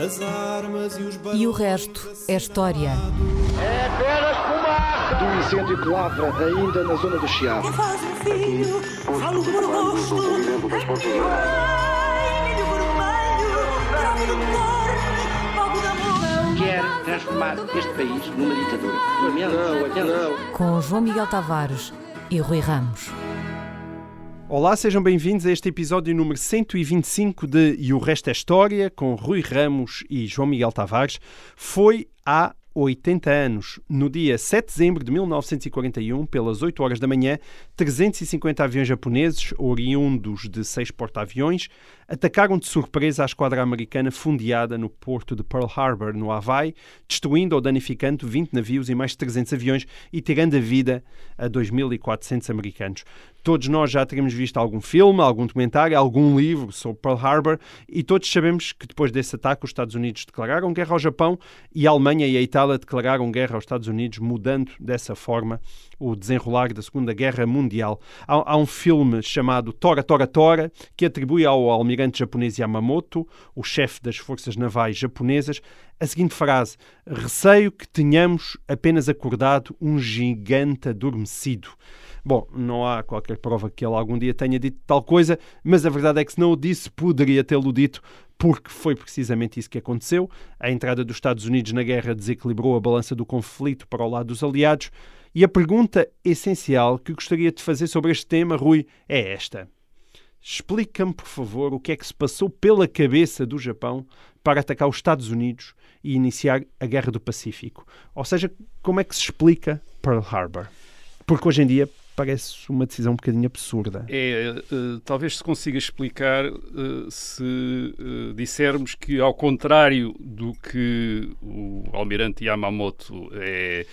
As armas e os E o resto é história. É apenas fumaça! Do incêndio que lavra ainda na zona do Chiado. Faz um filho, falo por gosto. Ai, milho vermelho, bravo do cor, fogo de amor. Quer transformar este país numa ditadura. Não, não. Com João Miguel Tavares e Rui Ramos. Olá, sejam bem-vindos a este episódio número 125 de E o Resto é História, com Rui Ramos e João Miguel Tavares. Foi há 80 anos, no dia 7 de dezembro de 1941, pelas 8 horas da manhã, 350 aviões japoneses, oriundos de seis porta-aviões, atacaram de surpresa a esquadra americana fundeada no porto de Pearl Harbor, no Havaí, destruindo ou danificando 20 navios e mais de 300 aviões e tirando a vida a 2.400 americanos. Todos nós já teremos visto algum filme, algum documentário, algum livro sobre Pearl Harbor e todos sabemos que depois desse ataque os Estados Unidos declararam guerra ao Japão e a Alemanha e a Itália declararam guerra aos Estados Unidos, mudando dessa forma o desenrolar da Segunda Guerra Mundial. Há, há um filme chamado Tora Tora Tora que atribui ao almirante japonês Yamamoto, o chefe das forças navais japonesas, a seguinte frase: Receio que tenhamos apenas acordado um gigante adormecido. Bom, não há qualquer prova que ele algum dia tenha dito tal coisa, mas a verdade é que se não o disse, poderia tê-lo dito, porque foi precisamente isso que aconteceu. A entrada dos Estados Unidos na guerra desequilibrou a balança do conflito para o lado dos aliados. E a pergunta essencial que gostaria de fazer sobre este tema, Rui, é esta. Explica-me, por favor, o que é que se passou pela cabeça do Japão para atacar os Estados Unidos e iniciar a Guerra do Pacífico. Ou seja, como é que se explica Pearl Harbor? Porque hoje em dia parece uma decisão um bocadinho absurda. É, eh, talvez se consiga explicar eh, se eh, dissermos que, ao contrário do que o almirante Yamamoto é,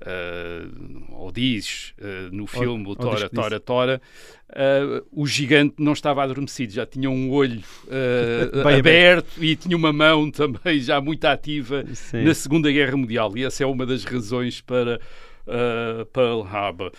eh, ou diz eh, no filme ou Tora. Tora, Tora, eh, o gigante não estava adormecido, já tinha um olho Bem aberto e tinha uma mão também já muito ativa Sim. na Segunda Guerra Mundial. E essa é uma das razões para uh, Pearl Harbor.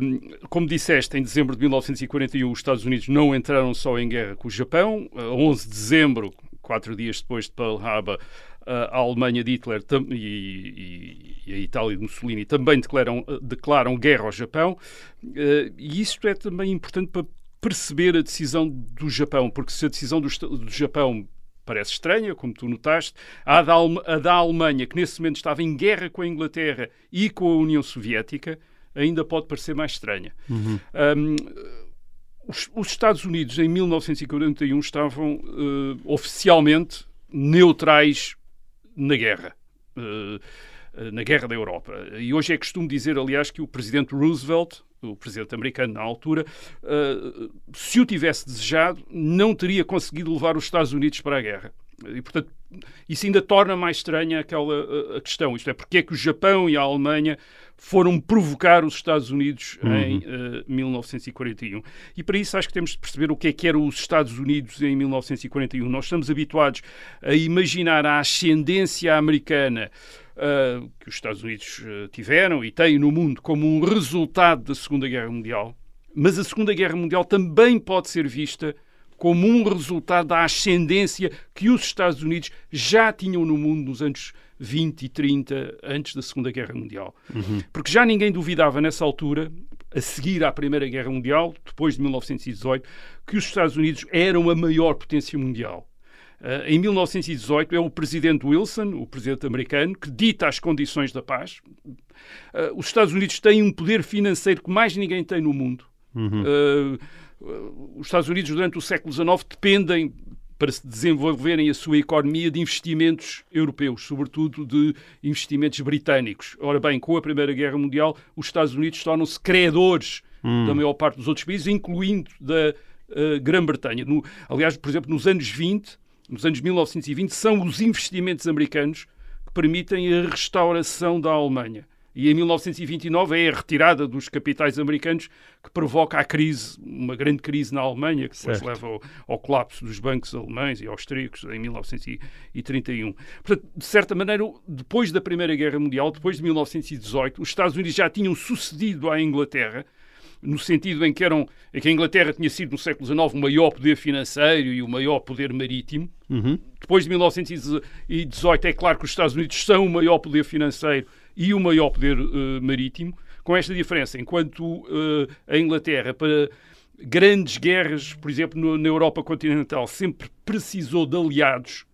Um, como disseste, em dezembro de 1941, os Estados Unidos não entraram só em guerra com o Japão. Uh, 11 de dezembro, quatro dias depois de Pearl Harbor, uh, a Alemanha de Hitler e, e- a Itália de Mussolini também declaram, declaram guerra ao Japão. E isto é também importante para perceber a decisão do Japão, porque se a decisão do, do Japão parece estranha, como tu notaste, a da, a da Alemanha, que nesse momento estava em guerra com a Inglaterra e com a União Soviética, ainda pode parecer mais estranha. Um, os, os Estados Unidos, em 1941, estavam eh, oficialmente neutrais na guerra. eh, na guerra da Europa. E hoje é costume dizer, aliás, que o presidente Roosevelt, o presidente americano na altura, eh, se o tivesse desejado, não teria conseguido levar os Estados Unidos para a guerra. E, portanto, isso ainda torna mais estranha aquela eh, a questão. Isto é, porque é que o Japão e a Alemanha foram provocar os Estados Unidos em eh, 1941. E para isso acho que temos de perceber o que é que eram os Estados Unidos em 1941. Nós estamos habituados a imaginar a ascendência americana uh, que os Estados Unidos uh, tiveram e têm no mundo como um resultado da Segunda Guerra Mundial. Mas a Segunda Guerra Mundial também pode ser vista como um resultado da ascendência que os Estados Unidos já tinham no mundo nos anos 20 e 30, antes da Segunda Guerra Mundial. Porque já ninguém duvidava nessa altura, a seguir à Primeira Guerra Mundial, depois de 1918, que os Estados Unidos eram a maior potência mundial. Uh, em 1918 é o presidente Wilson, o presidente americano, que dita as condições da paz. Uh, os Estados Unidos têm um poder financeiro que mais ninguém tem no mundo. Uh, os Estados Unidos, durante o século XIX, dependem para se desenvolverem a sua economia de investimentos europeus, sobretudo de investimentos britânicos. Ora bem, com a Primeira Guerra Mundial, os Estados Unidos tornam-se credores da maior parte dos outros países, incluindo da uh, Grã-Bretanha. Aliás, por exemplo, nos anos 20, nos anos 1920, são os investimentos americanos que permitem a restauração da Alemanha. E em 1929 é a retirada dos capitais americanos que provoca a crise, uma grande crise na Alemanha, que depois Certo. leva ao, ao colapso dos bancos alemães e austríacos em 1931. Portanto, de certa maneira, depois da Primeira Guerra Mundial, depois de 1918, os Estados Unidos já tinham sucedido à Inglaterra no sentido em que, eram, em que a Inglaterra tinha sido no século XIX o maior poder financeiro e o maior poder marítimo. Uhum. Depois de 1918 é claro que os Estados Unidos são o maior poder financeiro e o maior poder uh, marítimo, com esta diferença, enquanto uh, a Inglaterra para grandes guerras, por exemplo, no, na Europa continental, sempre precisou de aliados,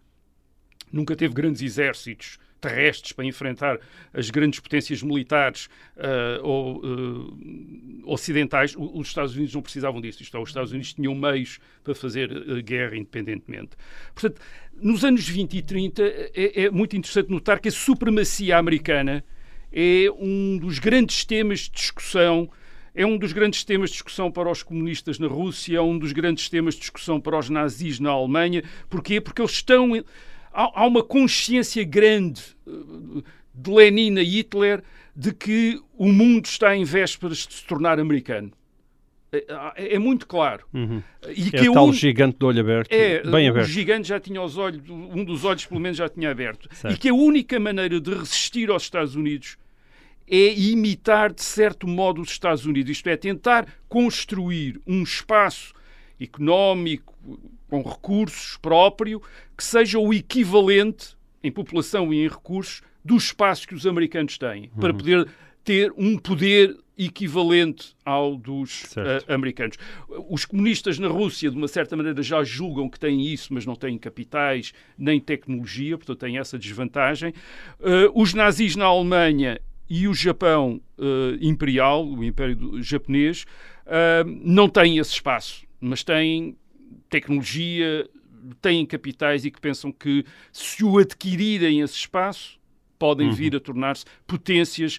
nunca teve grandes exércitos terrestres para enfrentar as grandes potências militares uh, ou uh, ocidentais, os Estados Unidos não precisavam disso. Isto é, os Estados Unidos tinham meios para fazer uh, guerra independentemente. Portanto, nos anos 20 e 30 é, é muito interessante notar que a supremacia americana é um dos grandes temas de discussão é um dos grandes temas de discussão para os comunistas na Rússia, é um dos grandes temas de discussão para os nazis na Alemanha. Porquê? Porque eles estão. Há, há uma consciência grande eh, de Lenin e Hitler de que o mundo está em vésperas de se tornar americano. É, é, é muito claro. Uhum. E é que o tal un... gigante do olho aberto, é, bem aberto. O gigante já tinha os olhos, um dos olhos pelo menos já tinha aberto. Certo. E que a única maneira de resistir aos Estados Unidos é imitar, de certo modo, os Estados Unidos. Isto é, tentar construir um espaço económico, com recursos próprio, que seja o equivalente, em população e em recursos, do espaço que os americanos têm, uhum. para poder ter um poder equivalente ao dos uh, americanos. Os comunistas na Rússia, de uma certa maneira, já julgam que têm isso, mas não têm capitais nem tecnologia, portanto têm essa desvantagem. Uh, os nazis na Alemanha e o Japão uh, imperial, o Império japonês, uh, não têm esse espaço, mas têm tecnologia, têm capitais e que pensam que se o adquirirem esse espaço, podem uhum. vir a tornar-se potências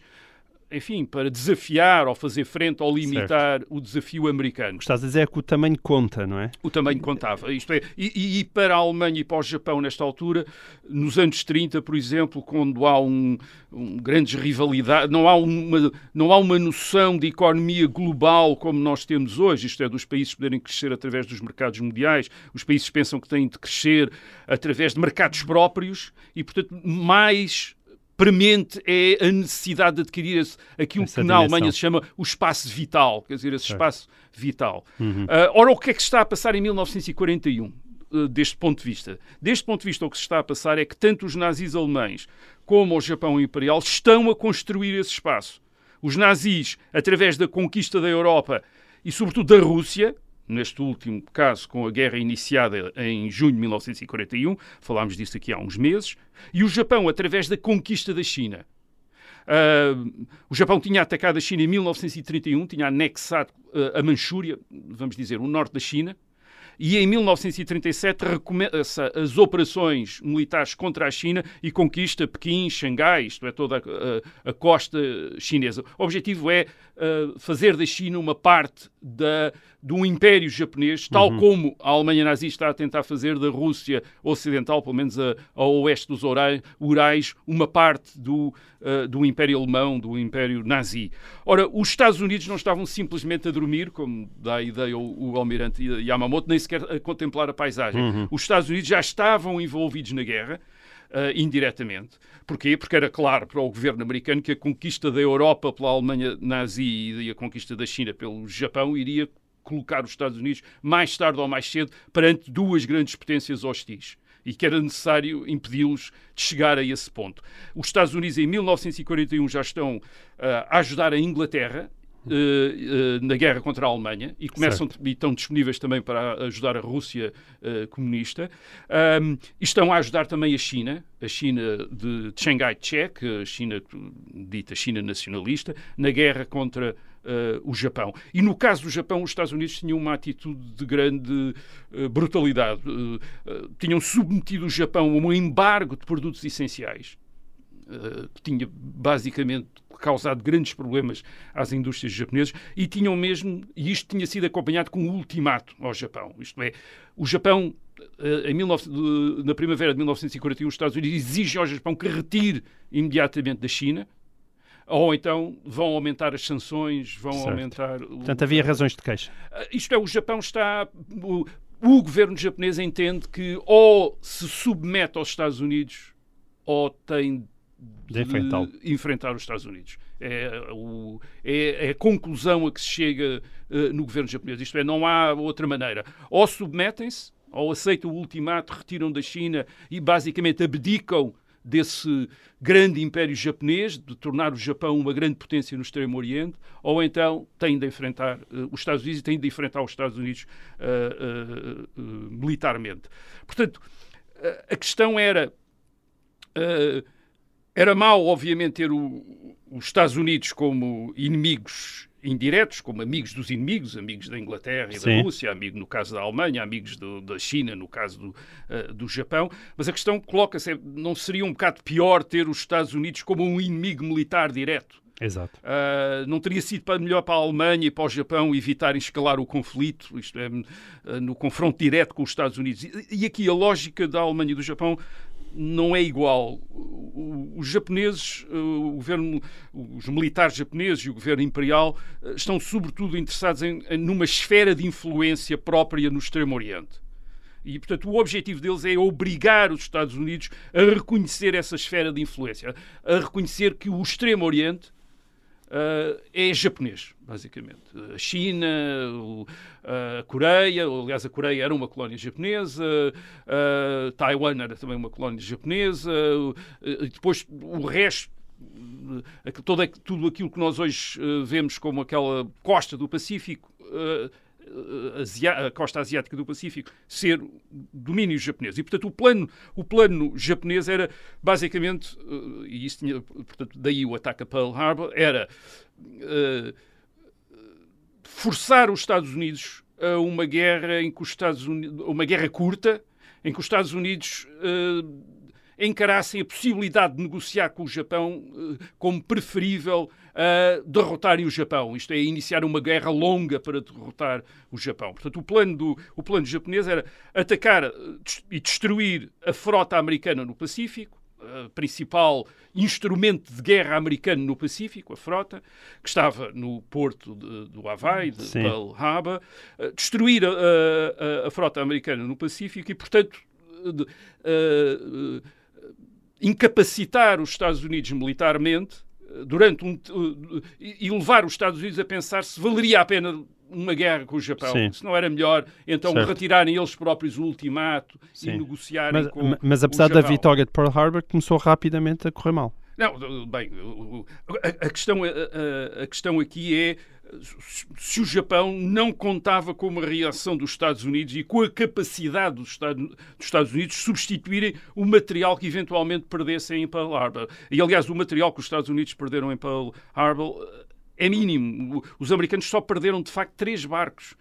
enfim, para desafiar ou fazer frente ou limitar certo. o desafio americano. O que estás a dizer é que o tamanho conta, não é? O tamanho contava. Isto é, e, e, para a Alemanha e para o Japão, nesta altura, nos anos 30, por exemplo, quando há um, um grandes rivalidades, não há, uma, não há uma noção de economia global como nós temos hoje, isto é, dos países poderem crescer através dos mercados mundiais, os países pensam que têm de crescer através de mercados próprios e, portanto, mais premente é a necessidade de adquirir esse, aquilo Essa que na Alemanha se chama o espaço vital, quer dizer, esse espaço vital. Uhum. Uh, ora, o que é que se está a passar em 1941? Uh, deste ponto de vista. Deste ponto de vista, o que se está a passar é que tanto os nazis alemães como o Japão Imperial estão a construir esse espaço. Os nazis, através da conquista da Europa e, sobretudo, da Rússia, neste último caso com a guerra iniciada em junho de 1941, falámos disso aqui há uns meses, e o Japão através da conquista da China. Uh, o Japão tinha atacado a China em 1931, tinha anexado uh, a Manchúria, vamos dizer, o norte da China, e em 1937 recomeça as operações militares contra a China e conquista Pequim, Xangai, isto é, toda a, a, a costa chinesa. O objetivo é uh, fazer da China uma parte da, do Império Japonês, tal uhum. como a Alemanha nazi está a tentar fazer da Rússia Ocidental, pelo menos a, a oeste dos Urais, uma parte do, uh, do Império Alemão, do Império Nazi. Ora, os Estados Unidos não estavam simplesmente a dormir, como dá a ideia o, o almirante Yamamoto, nem sequer a contemplar a paisagem. Uhum. Os Estados Unidos já estavam envolvidos na guerra. Uh, indiretamente. Porquê? Porque era claro para o governo americano que a conquista da Europa pela Alemanha nazi e a conquista da China pelo Japão iria colocar os Estados Unidos mais tarde ou mais cedo perante duas grandes potências hostis e que era necessário impedi-los de chegar a esse ponto. Os Estados Unidos, em 1941, já estão uh, a ajudar a Inglaterra Uh, uh, na guerra contra a Alemanha e começam e estão disponíveis também para ajudar a Rússia uh, comunista. Um, e estão a ajudar também a China, a China de Chiang Kai-shek, a China dita China nacionalista, na guerra contra o Japão. E no caso do Japão, os Estados Unidos tinham uma atitude de grande brutalidade. tinham submetido o Japão a um embargo de produtos essenciais. que tinha basicamente causado grandes problemas às indústrias japonesas e tinham mesmo, e isto tinha sido acompanhado com um ultimato ao Japão. Isto é, o Japão, eh, em 19, na primavera de 1941, os Estados Unidos exigem ao Japão que retire imediatamente da China, ou então vão aumentar as sanções, vão certo. aumentar. O... Portanto, havia razões de queixa. Eh, isto é, o Japão está. O, governo japonês entende que ou se submete aos Estados Unidos ou tem de enfrentá-lo. enfrentar os Estados Unidos. É, o, é, é a conclusão a que se chega uh, no governo japonês. Isto é, não há outra maneira. Ou submetem-se, ou aceitam o ultimato, retiram da China e basicamente abdicam desse grande império japonês, de tornar o Japão uma grande potência no Extremo Oriente, ou então têm de enfrentar uh, os Estados Unidos e têm de enfrentar os Estados Unidos uh, uh, militarmente. Portanto, a questão era. era mau, obviamente, ter o, os Estados Unidos como inimigos indiretos, como amigos dos inimigos, amigos da Inglaterra e Sim. da Rússia, amigo no caso da Alemanha, amigos do, da China no caso do, uh, do Japão. Mas a questão coloca-se, não seria um bocado pior ter os Estados Unidos como um inimigo militar direto? Exato. Uh, não teria sido melhor para a Alemanha e para o Japão evitarem escalar o conflito, isto é, uh, no confronto direto com os Estados Unidos. E, e aqui a lógica da Alemanha e do Japão não é igual. Os japoneses, o governo, os militares japoneses e o governo imperial eh, estão sobretudo interessados em numa esfera de influência própria no Extremo Oriente. E, portanto, o objetivo deles é obrigar os Estados Unidos a reconhecer essa esfera de influência, a reconhecer que o Extremo Oriente uh, é japonês, basicamente. A China, a Coreia, aliás, a Coreia era uma colónia japonesa, uh, Taiwan era também uma colónia japonesa, e depois o resto todo, tudo aquilo que nós hoje vemos como aquela costa do Pacífico a costa asiática do Pacífico ser domínio japonês. E, portanto, o plano, o plano japonês era, basicamente, uh, e isso tinha, portanto, daí o ataque a Pearl Harbor, era uh, forçar os Estados Unidos a uma guerra em que os Estados Unidos, uma guerra curta, em que os Estados Unidos uh, encarassem a possibilidade de negociar com o Japão uh, como preferível a derrotarem o Japão. Isto é, iniciar uma guerra longa para derrotar o Japão. Portanto, o plano, do, o plano japonês era atacar e destruir a frota americana no Pacífico, principal instrumento de guerra americano no Pacífico, a frota, que estava no porto de, do Havaí, de Sim. Pearl Harbor, destruir a, a, a, frota americana no Pacífico e, portanto, de, uh, incapacitar os Estados Unidos militarmente durante um, e levar os Estados Unidos a pensar se valeria a pena uma guerra com o Japão. Sim. Se não era melhor, então certo. retirarem eles próprios o ultimato Sim. e negociarem mas, com Mas apesar da vitória de Pearl Harbor, começou rapidamente a correr mal. Não, bem, a, questão, a, a, questão aqui é se o Japão não contava com uma reação dos Estados Unidos e com a capacidade dos Estados, dos Estados Unidos substituírem o material que eventualmente perdessem em Pearl Harbor. E, aliás, o material que os Estados Unidos perderam em Pearl Harbor é mínimo. Os americanos só perderam, de facto, três barcos.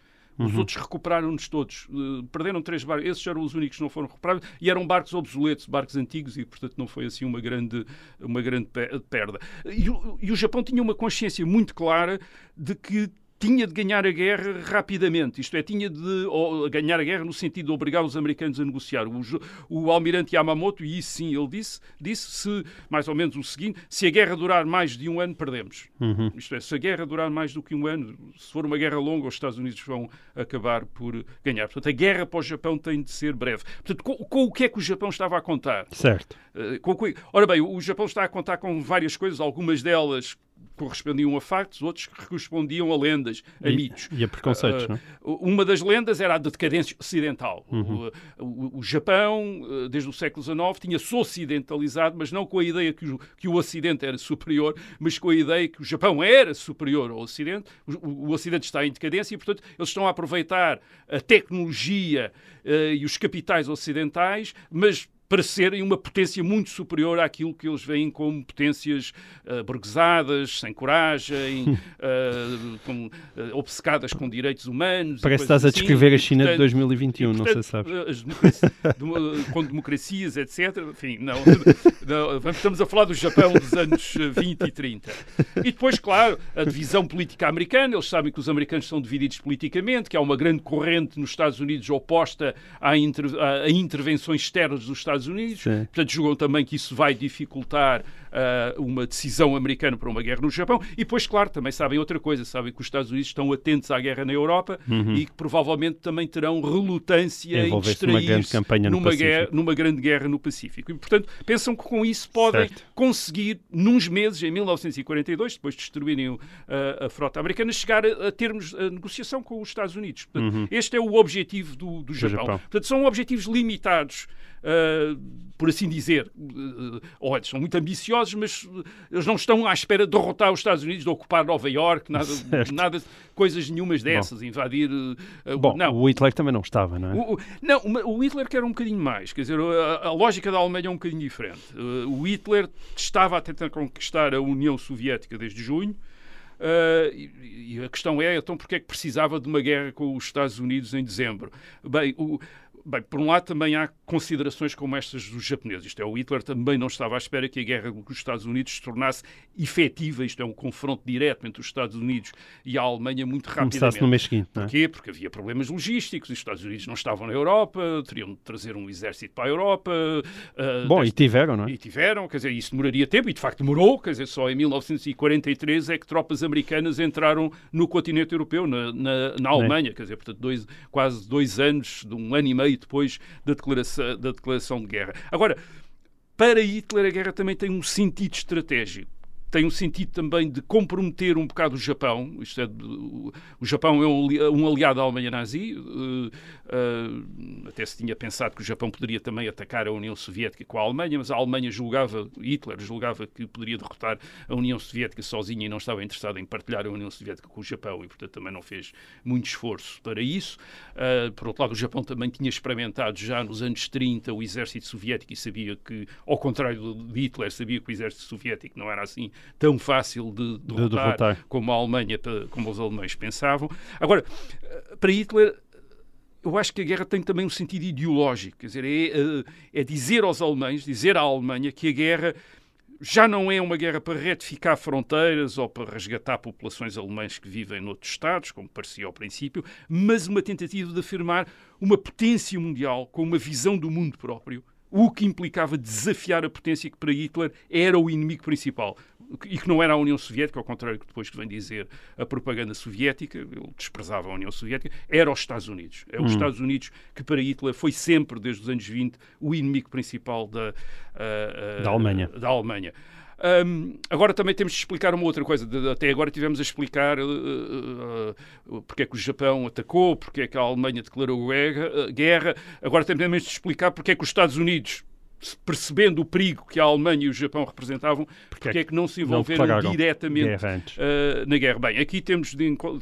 Os uhum. outros recuperaram-nos todos. Uh, perderam três barcos. Esses eram os únicos que não foram recuperados e eram barcos obsoletos, barcos antigos e, portanto, não foi assim uma grande, uma grande perda. E e o Japão tinha uma consciência muito clara de que tinha de ganhar a guerra rapidamente, isto é, tinha de ou, ganhar a guerra no sentido de obrigar os americanos a negociar. O, o almirante Yamamoto, e isso sim ele disse, disse se, mais ou menos o seguinte, se a guerra durar mais de um ano, perdemos. Uhum. Isto é, se a guerra durar mais do que um ano, se for uma guerra longa, os Estados Unidos vão acabar por ganhar. Portanto, a guerra para o Japão tem de ser breve. Portanto, com, com o que é que o Japão estava a contar? Certo. Uh, com, ora bem, o Japão está a contar com várias coisas, algumas delas correspondiam a factos, outros correspondiam a lendas, a e, mitos. E a preconceitos, uh, não? Uma das lendas era a da decadência ocidental. Uhum. O, o, o, Japão, desde o século XIX, tinha-se ocidentalizado, mas não com a ideia que o, que o Ocidente era superior, mas com a ideia que o Japão era superior ao Ocidente. O, o Ocidente está em decadência e, portanto, eles estão a aproveitar a tecnologia uh, e os capitais ocidentais, mas para serem uma potência muito superior àquilo que eles veem como potências uh, burguesadas, sem coragem, uh, com, uh, obcecadas com direitos humanos. Parece que estás assim. a descrever a China portanto, de 2021, portanto, não sei se sabes. Democracia, com democracias, etc. Enfim, não, não, estamos a falar do Japão dos anos 20 e 30. E depois, claro, a divisão política americana, eles sabem que os americanos são divididos politicamente, que há uma grande corrente nos Estados Unidos oposta a, inter, a intervenções externas dos Estados Estados Unidos. Sim. Portanto, julgam também que isso vai dificultar ah, uma decisão americana para uma guerra no Japão. E depois, claro, também sabem outra coisa, sabem que os Estados Unidos estão atentos à guerra na Europa e que provavelmente também terão relutância em Uhum. Distrair-se numa, guerra, numa grande guerra no Pacífico. E, portanto, pensam que com isso podem Certo. conseguir, nos meses, em 1942, depois de destruírem uh, a frota americana, chegar a, a termos a negociação com os Estados Unidos. Portanto, Este é o objetivo do, do Japão. Uhum. Japão. Portanto, são objetivos limitados. Uh, por assim dizer, uh, olha, são muito ambiciosos, mas eles não estão à espera de derrotar os Estados Unidos, de ocupar Nova Iorque, nada, Certo. nada coisas nenhumas dessas, invadir. uh, Bom, não, o Hitler também não estava, não é? o, o- não, o Hitler quer um bocadinho mais. Quer dizer, a, a lógica da Alemanha é um bocadinho diferente. O Hitler estava a tentar conquistar a União Soviética desde junho. uh, e, e a questão é, então, porque é que precisava de uma guerra com os Estados Unidos em dezembro? Bem, o- Bem, por um lado também há considerações como estas dos japoneses. Isto é, o Hitler também não estava à espera que a guerra com os Estados Unidos se tornasse efetiva. Isto é um confronto direto entre os Estados Unidos e a Alemanha muito rapidamente. Começasse no mês seguinte, não é? Porquê? Porque havia problemas logísticos, os Estados Unidos não estavam na Europa, teriam de trazer um exército para a Europa. ah, Bom, e tiveram, não é? e tiveram, quer dizer, isso demoraria tempo, e de facto demorou, quer dizer, só em 1943 é que tropas americanas entraram no continente europeu, na, na, na Alemanha, quer dizer, portanto, dois, quase dois anos, de um ano e meio depois da declaração, da declaração de guerra. Agora, para Hitler a guerra também tem um sentido estratégico. Tem um sentido também de comprometer um bocado o Japão. Isto é, o Japão é um, um aliado da Alemanha nazi. eh, eh, até se tinha pensado que o Japão poderia também atacar a União Soviética com a Alemanha, mas a Alemanha julgava, Hitler julgava que poderia derrotar a União Soviética sozinha e não estava interessado em partilhar a União Soviética com o Japão e, portanto, também não fez muito esforço para isso. Eh, por outro lado, o Japão também tinha experimentado já nos anos 30 o exército soviético e sabia que, ao contrário de Hitler, sabia que o exército soviético não era assim tão fácil de derrotar, derrotar. como a Alemanha, como os alemães pensavam. Agora, eh, para Hitler, eu acho que a guerra tem também um sentido ideológico, quer dizer, é, eh, é dizer aos alemães, dizer à Alemanha que a guerra já não é uma guerra para retificar fronteiras ou para resgatar populações alemãs que vivem noutros Estados, como parecia ao princípio, mas uma tentativa de afirmar uma potência mundial com uma visão do mundo próprio, o que implicava desafiar a potência que para Hitler era o inimigo principal e que não era a União Soviética, ao contrário que depois que vem dizer a propaganda soviética, ele desprezava a União Soviética, era os Estados Unidos. É os Estados Unidos que para Hitler foi sempre, desde os anos 20, o inimigo principal da, ah, ah, Da Alemanha. da Alemanha. Hum, agora também temos de explicar uma outra coisa. Até agora tivemos a explicar uh, uh, uh, porque é que o Japão atacou, porque é que a Alemanha declarou guerra. uh. Agora temos de explicar porque é que os Estados Unidos, percebendo o perigo que a Alemanha e o Japão representavam, porque, é que não se envolveram diretamente uh, na guerra. Bem, aqui temos de, con-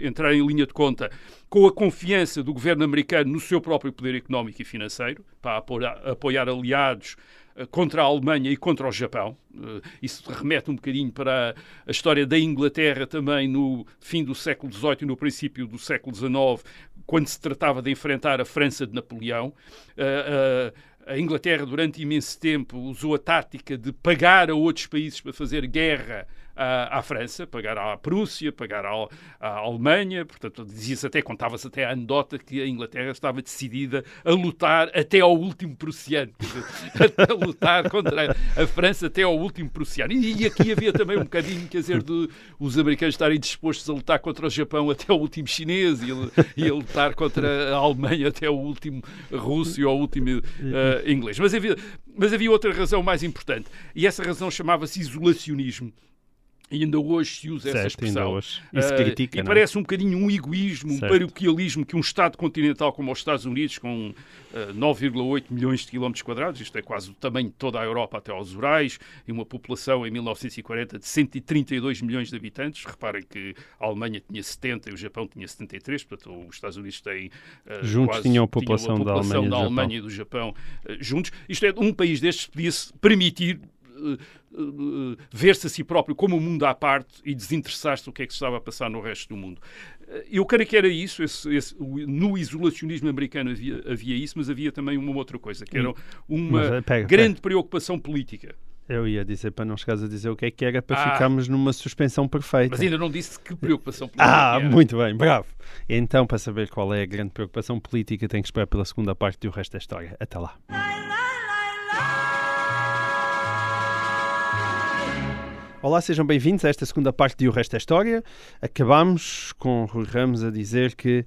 entrar em linha de conta com a confiança do governo americano no seu próprio poder económico e financeiro, para apoiar, aliados uh, contra a Alemanha e contra o Japão. Isso remete um bocadinho para a história da Inglaterra também no fim do século XVIII e no princípio do século XIX, quando se tratava de enfrentar a França de Napoleão. A Inglaterra, durante imenso tempo, usou a tática de pagar a outros países para fazer guerra à, França, pagar à Prússia, pagar à, Alemanha. Portanto, dizia-se até, contava-se até a anedota que a Inglaterra estava decidida a lutar até ao último prussiano. A lutar contra a, França até ao último prussiano. E, e aqui havia também um bocadinho, quer dizer, de os americanos estarem dispostos a lutar contra o Japão até ao último chinês e, e a lutar contra a Alemanha até ao último russo e ao último eh, inglês. Mas havia, mas havia outra razão mais importante. E essa razão chamava-se isolacionismo. E ainda hoje se usa essa Certo, ainda expressão. hoje. E se Eh, critica, e não é? parece um bocadinho um egoísmo, um Certo. paroquialismo que um Estado continental como os Estados Unidos, com eh, 9,8 milhões de quilómetros quadrados, isto é quase o tamanho de toda a Europa até aos Urais, e uma população em 1940 de 132 milhões de habitantes. Reparem que a Alemanha tinha 70 e o Japão tinha 73, portanto os Estados Unidos têm eh, Juntos quase- tinham a população da população Alemanha e do da Japão. Alemanha e do Japão juntos. Isto é, um país destes podia-se permitir ver-se a si próprio como um mundo à parte e desinteressar-se do que é que se estava a passar no resto do mundo. Eh, Eu creio que era isso, esse- esse- o- no isolacionismo americano havia, havia isso, mas havia também uma outra coisa, que era uma Mas, eh, pega, grande preocupação política. Eu ia dizer para não chegares a dizer o que é que era para Ah. ficarmos numa suspensão perfeita. Mas ainda não disse que preocupação política Ah, era. muito bem, bravo. Então, para saber qual é a grande preocupação política, tem que esperar pela segunda parte e o resto da história. Até lá. Olá, sejam bem-vindos a esta segunda parte de O Resto da História. Acabámos com o Rui Ramos a dizer que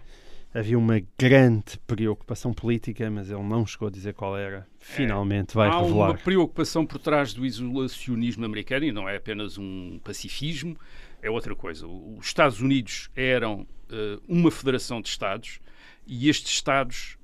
havia uma grande preocupação política, mas ele não chegou a dizer qual era. Finalmente vai Há uma revelar. preocupação por trás do isolacionismo americano e não é apenas um pacifismo, é outra coisa. Os Estados Unidos eram eh, uma federação de Estados e estes Estados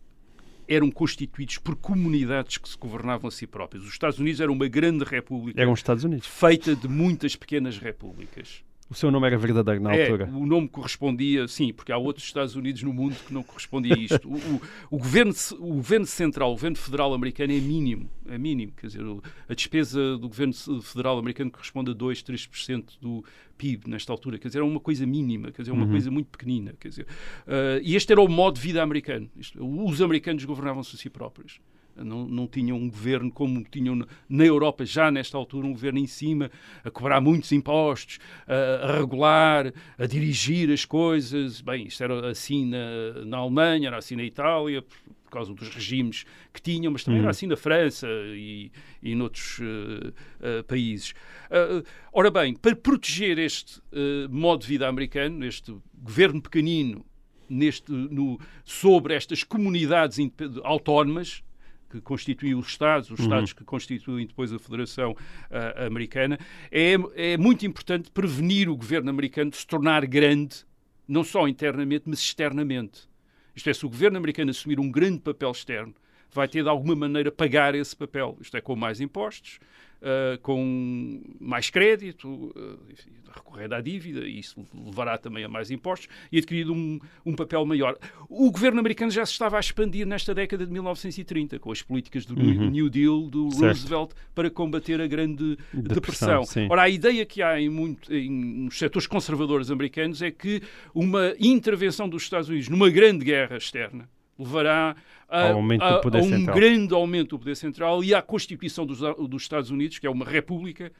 eram constituídos por comunidades que se governavam a si próprios. Os Estados Unidos eram uma grande república Eram os Estados Unidos. feita de muitas pequenas repúblicas. O seu nome era verdadeiro na É, altura. o nome correspondia, sim, porque há outros Estados Unidos no mundo que não correspondia a isto. O, o- o governo, o governo central, o governo federal americano é mínimo, é mínimo, quer dizer, a despesa do governo federal americano corresponde a 2, 3% do PIB nesta altura, quer dizer, é uma coisa mínima, quer dizer, é uma coisa muito pequenina, quer dizer. ah, e este era o modo de vida americano. Isto- os americanos governavam-se a si próprios. Não, não tinham um governo como tinham na- Europa, já nesta altura, um governo em cima, a cobrar muitos impostos, a, a regular, a dirigir as coisas. Bem, isto era assim na, na Alemanha, era assim na Itália, por, causa dos regimes que tinham, mas também era assim na França e, e noutros eh, eh, países. Ah, ora bem, para proteger este modo de vida americano, este governo pequenino neste, no, sobre estas comunidades autónomas, que constituem os Estados, os Estados que constituem depois a Federação ah, Americana, é, é muito importante prevenir o governo americano de se tornar grande, não só internamente, mas externamente. Isto é, se o governo americano assumir um grande papel externo, vai ter de alguma maneira pagar esse papel. Isto é, com mais impostos, ah, com mais crédito, ah, enfim, recorrer à dívida, e isso levará também a mais impostos, e adquirido um, um papel maior. O governo americano já se estava a expandir nesta década de 1930, com as políticas do New Deal do Certo. Roosevelt para combater a grande Depressão, depressão. Ora, a ideia que há em, muito, em nos setores conservadores americanos é que uma intervenção dos Estados Unidos numa grande guerra externa levará a, a- a um grande aumento do poder central e à constituição dos, dos Estados Unidos, que é uma república,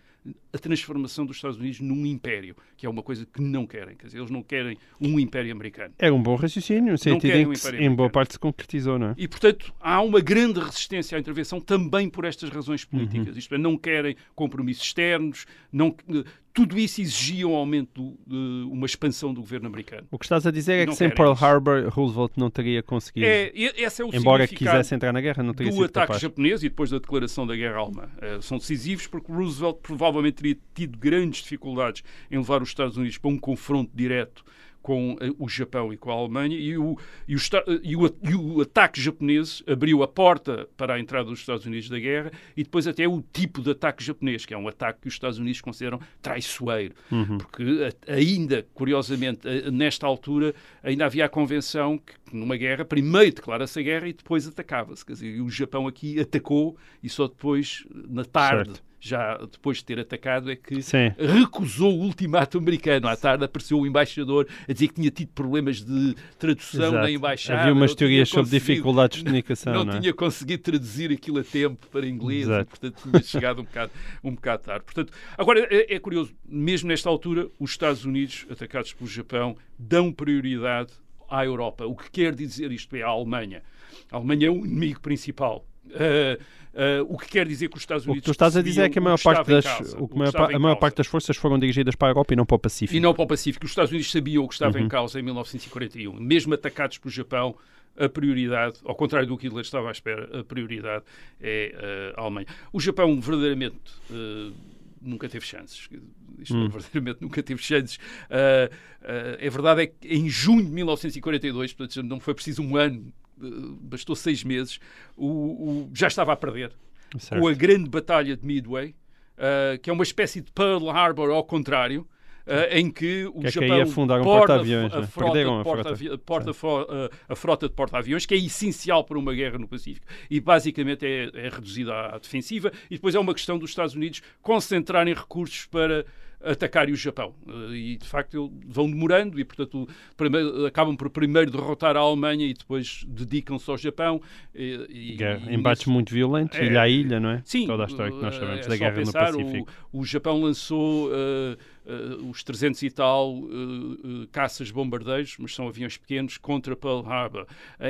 a transformação dos Estados Unidos num império, que é uma coisa que não querem. Quer dizer, eles não querem um império americano. Era um bom raciocínio, no sentido em que em boa parte se concretizou, não é? E, portanto, há uma grande resistência à intervenção também por estas razões políticas. Isto é, não querem compromissos externos, não, tudo isso exigia um aumento, do- de uma expansão do governo americano. O que estás a dizer é que sem Pearl. Harbor, Roosevelt não teria conseguido, É, esse é o embora quisesse entrar na guerra, não teria do ataque capaz. japonês e depois da declaração da guerra alemã. Eh, são decisivos porque Roosevelt provavelmente teria tido grandes dificuldades em levar os Estados Unidos para um confronto direto com eh, o Japão e com a Alemanha e o, e, o, esta- e o e o ataque japonês abriu a porta para a entrada dos Estados Unidos da guerra e depois até o tipo de ataque japonês, que é um ataque que os Estados Unidos consideram traiçoeiro. Porque a- ainda, curiosamente, nesta altura, ainda havia a convenção que numa guerra, primeiro declara-se a guerra e depois atacava-se. Quer dizer, e o Japão aqui atacou e só depois, na tarde, Certo. Já depois de ter atacado, é que Sim. recusou o ultimato americano. À tarde apareceu o embaixador a dizer que tinha tido problemas de tradução Exato. na embaixada. Havia umas não teorias sobre dificuldades de comunicação, Não, não é? tinha conseguido traduzir aquilo a tempo para inglês, e, portanto tinha chegado um bocado, um bocado tarde. Portanto, agora é, é curioso, mesmo nesta altura, os Estados Unidos, atacados pelo Japão, dão prioridade à Europa. O que quer dizer isto é a Alemanha. A Alemanha é o inimigo principal. Ah, o que quer dizer que os Estados O que Unidos tu estás a dizer é que a maior parte das, o que o que maior estava pa- em a maior parte das forças foram dirigidas para a Europa e não para o Pacífico. E não para o Pacífico. Os Estados Unidos sabiam o que estava Uhum. em causa em 1941. Mesmo atacados pelo Japão, a prioridade, ao contrário do que Hitler estava à espera, a prioridade é eh, a Alemanha. O Japão verdadeiramente eh, nunca teve chances. Isto Hum. é, verdadeiramente nunca teve chances. Ah, ah, é verdade é que em junho de 1942, portanto não foi preciso um ano, bastou seis meses, o- o- já estava a perder Certo. com a grande batalha de Midway, ah, que é uma espécie de Pearl Harbor ao contrário, ah, em que o Que é que Japão aí afundaram porta porta-aviões, a, né? frota a porta frota. porta a frota de porta-aviões, que é essencial para uma guerra no Pacífico, e basicamente é, é reduzida à defensiva, e depois é uma questão dos Estados Unidos concentrarem recursos para atacarem o Japão. Uh, e, de facto, vão demorando e, portanto, primeiro, acabam por primeiro derrotar a Alemanha e depois dedicam-se ao Japão. E, e, Embates muito violentos, é, ilha a ilha, não é? Sim. Toda a história que nós sabemos é da guerra pensar, no Pacífico. O, o Japão lançou uh, uh, os 300 e tal uh, caças bombardeiros, mas são aviões pequenos, contra Pearl Harbor.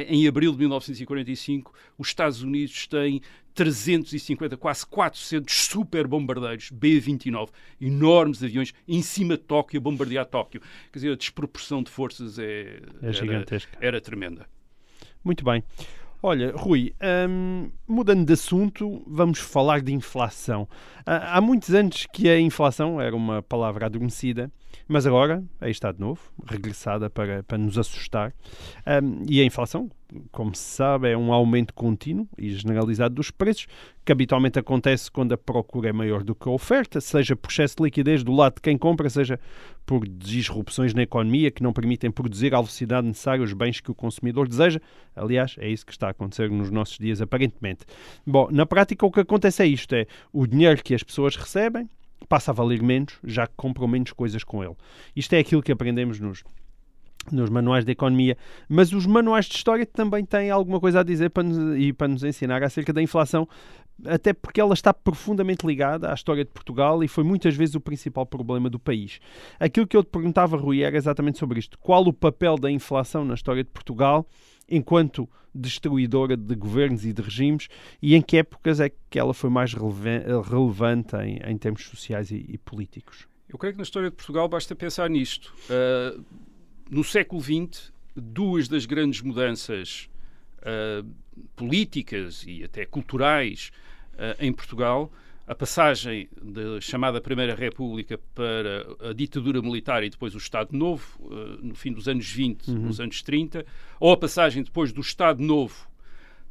em abril de 1945, os Estados Unidos têm 350, quase 400 super bombardeiros B-29, enormes aviões em cima de Tóquio, a bombardear Tóquio. Quer dizer, a desproporção de forças é, é era, gigantesca. Era tremenda. Muito bem. Olha, Rui, hum, mudando de assunto, vamos falar de inflação. Há muitos anos que a inflação era uma palavra adormecida, mas agora aí está de novo, regressada para, para nos assustar. Um, e a inflação, como se sabe, é um aumento contínuo e generalizado dos preços, que habitualmente acontece quando a procura é maior do que a oferta, seja por excesso de liquidez do lado de quem compra, seja por disrupções na economia que não permitem produzir à velocidade necessária os bens que o consumidor deseja. Aliás, é isso que está a acontecer nos nossos dias, aparentemente. Bom, na prática, o que acontece é isto: é o dinheiro que as pessoas recebem passa a valer menos, já que compram menos coisas com ele. Isto é aquilo que aprendemos nos, nos manuais de economia, mas os manuais de história também têm alguma coisa a dizer para nos, e para nos ensinar acerca da inflação, até porque ela está profundamente ligada à história de Portugal e foi muitas vezes o principal problema do país. Aquilo que eu te perguntava, Rui, era exatamente sobre isto. Qual o papel da inflação na história de Portugal enquanto destruidora de governos e de regimes e em que épocas é que ela foi mais relevante em, em termos sociais e, e, políticos? Eu creio que na história de Portugal basta pensar nisto. Uh, no século XX, duas das grandes mudanças uh, políticas e até culturais uh, em Portugal a passagem da chamada Primeira República para a ditadura militar e depois o Estado Novo, uh, no fim dos anos 20, uhum. nos anos 30, ou a passagem depois do Estado Novo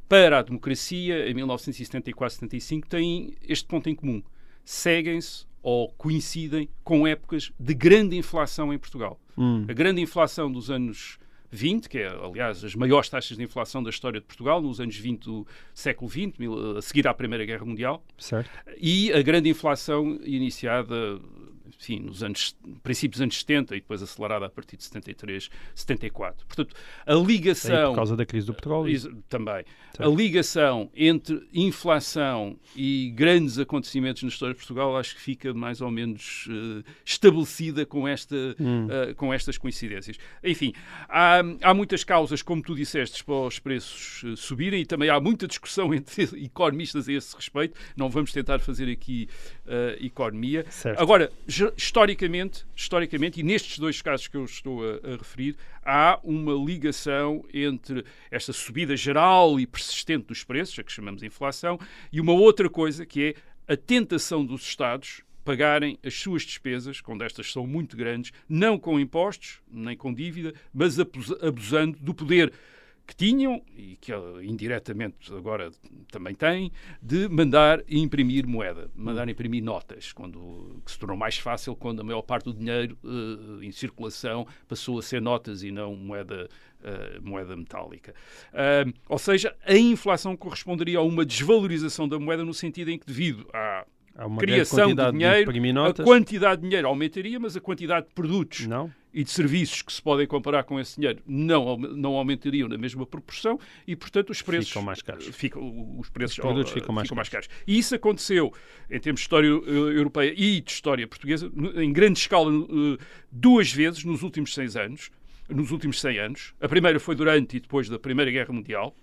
para a democracia, em 1974-75, têm este ponto em comum. Seguem-se ou coincidem com épocas de grande inflação em Portugal. Uhum. A grande inflação dos anos 20, que é, aliás, as maiores taxas de inflação da história de Portugal, nos anos 20 do século XX, a seguir à Primeira Guerra Mundial. Certo. E a grande inflação iniciada enfim, nos anos, princípios dos anos 70 e depois acelerada a partir de 73, 74. Portanto, a ligação... por causa da crise do petróleo. Também. Certo. A ligação entre inflação e grandes acontecimentos na história de Portugal acho que fica mais ou menos uh, estabelecida com, esta, hum. uh, com estas coincidências. Enfim, há, há muitas causas, como tu disseste, para os preços uh, subirem e também há muita discussão entre economistas a esse respeito. Não vamos tentar fazer aqui economia. Certo. Agora, historicamente, historicamente, e nestes dois casos que eu estou a, a, referir, há uma ligação entre esta subida geral e persistente dos preços, a que chamamos de inflação, e uma outra coisa que é a tentação dos Estados pagarem as suas despesas, quando estas são muito grandes, não com impostos, nem com dívida, mas abusando do poder que tinham, e que indiretamente agora também têm, de mandar imprimir moeda, mandar imprimir notas, quando, que se tornou mais fácil quando a maior parte do dinheiro uh, em circulação passou a ser notas e não moeda, uh, moeda metálica. Uh, ou seja, a inflação corresponderia a uma desvalorização da moeda no sentido em que, devido à criação de dinheiro, de a quantidade de dinheiro aumentaria, mas a quantidade de produtos não. e de serviços que se podem comparar com esse dinheiro não, não aumentariam na mesma proporção e, portanto, os preços ficam mais caros. Ficam, os preços os produtos ficam, mais, ficam mais caros. E isso aconteceu em termos de história europeia e de história portuguesa em grande escala eh, duas vezes nos últimos seis anos. Nos últimos 100 anos. A primeira foi durante e depois da Primeira Guerra Mundial,